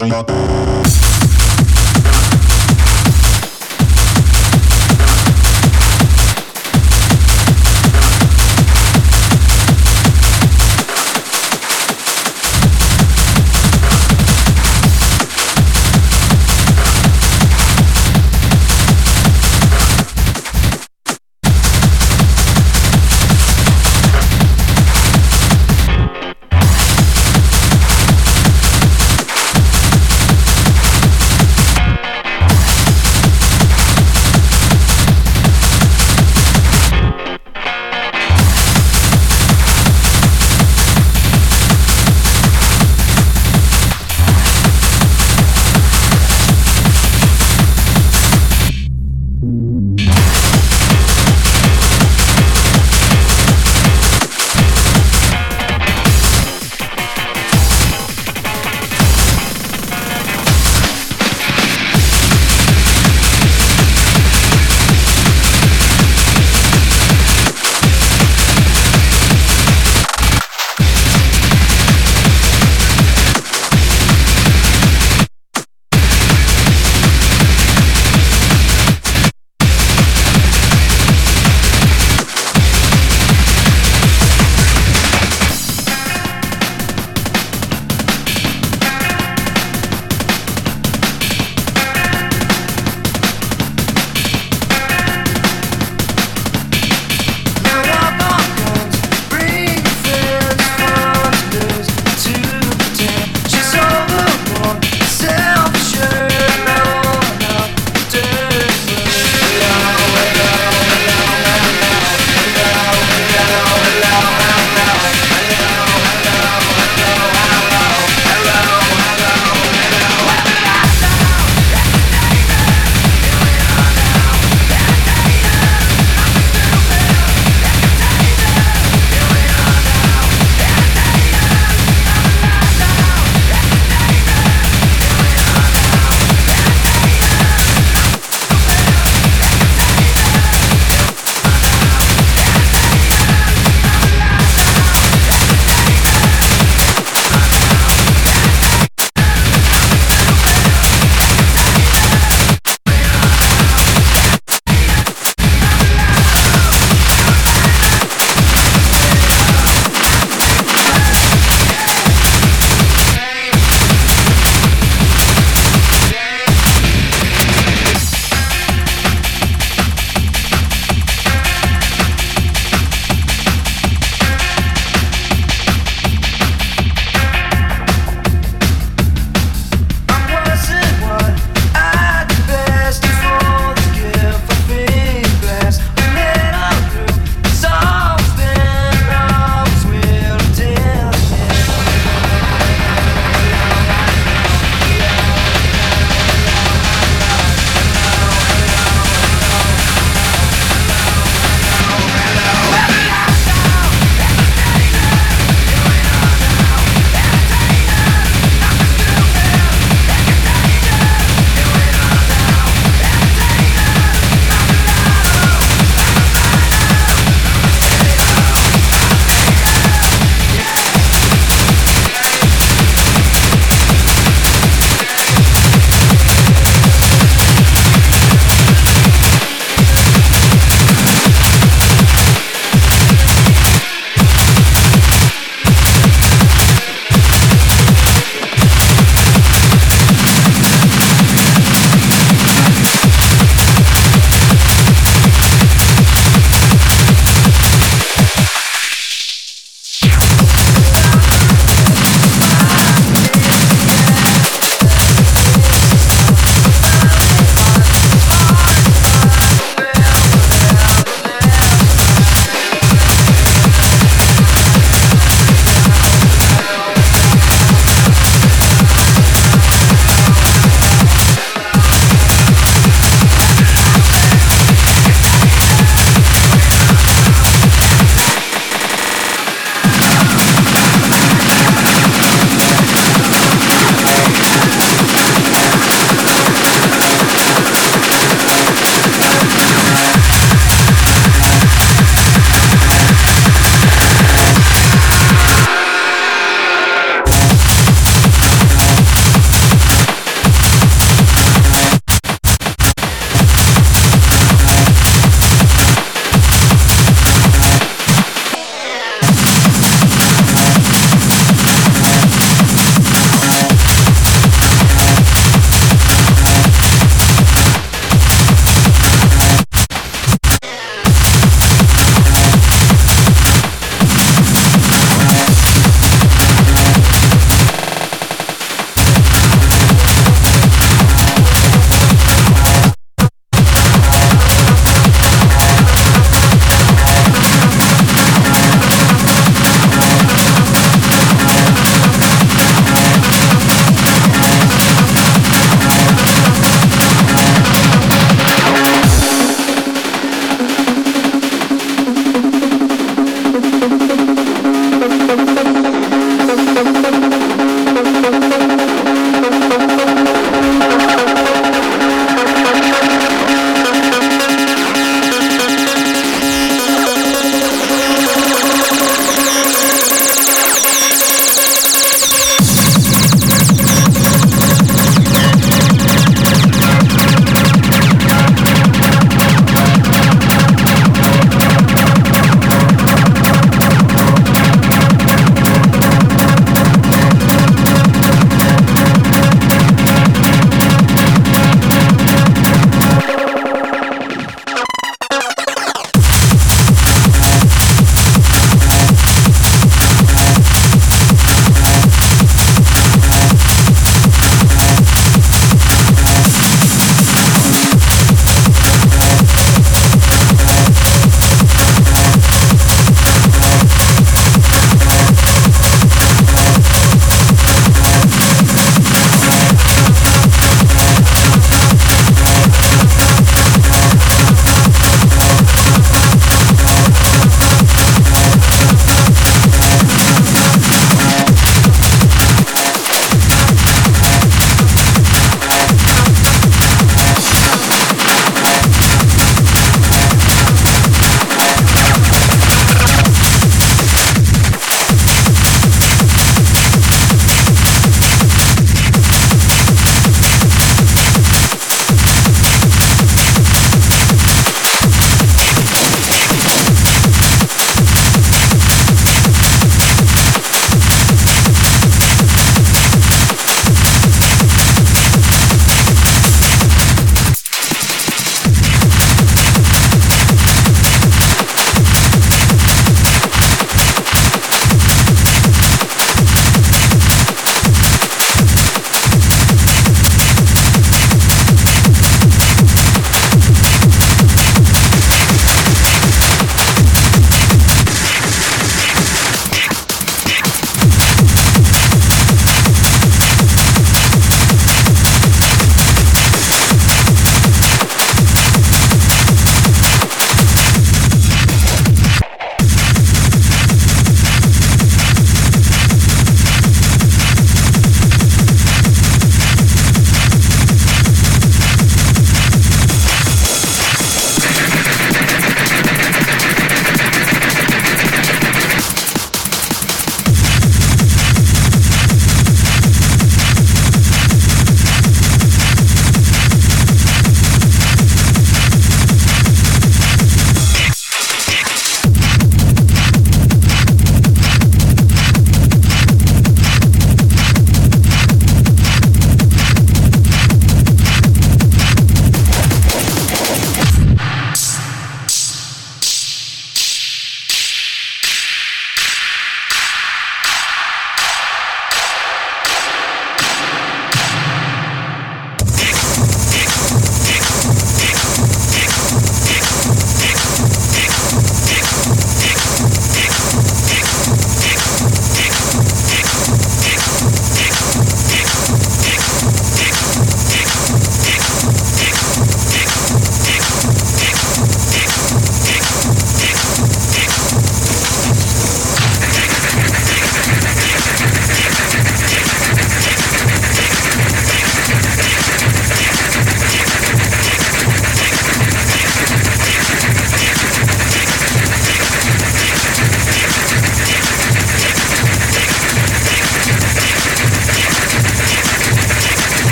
tengo todo.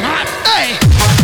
hot. Hey.